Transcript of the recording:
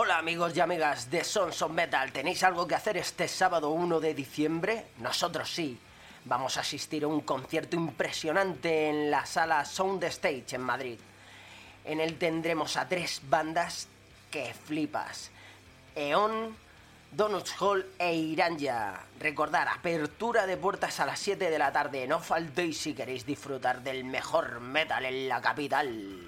Hola amigos y amigas de Sons of Metal, ¿tenéis algo que hacer este sábado 1 de diciembre? Nosotros sí. Vamos a asistir a un concierto impresionante en la sala Sound Stage en Madrid. En él tendremos a tres bandas que flipas. Eon, Donuts Hall e Iranja. Recordar, apertura de puertas a las 7 de la tarde. No faltéis si queréis disfrutar del mejor metal en la capital.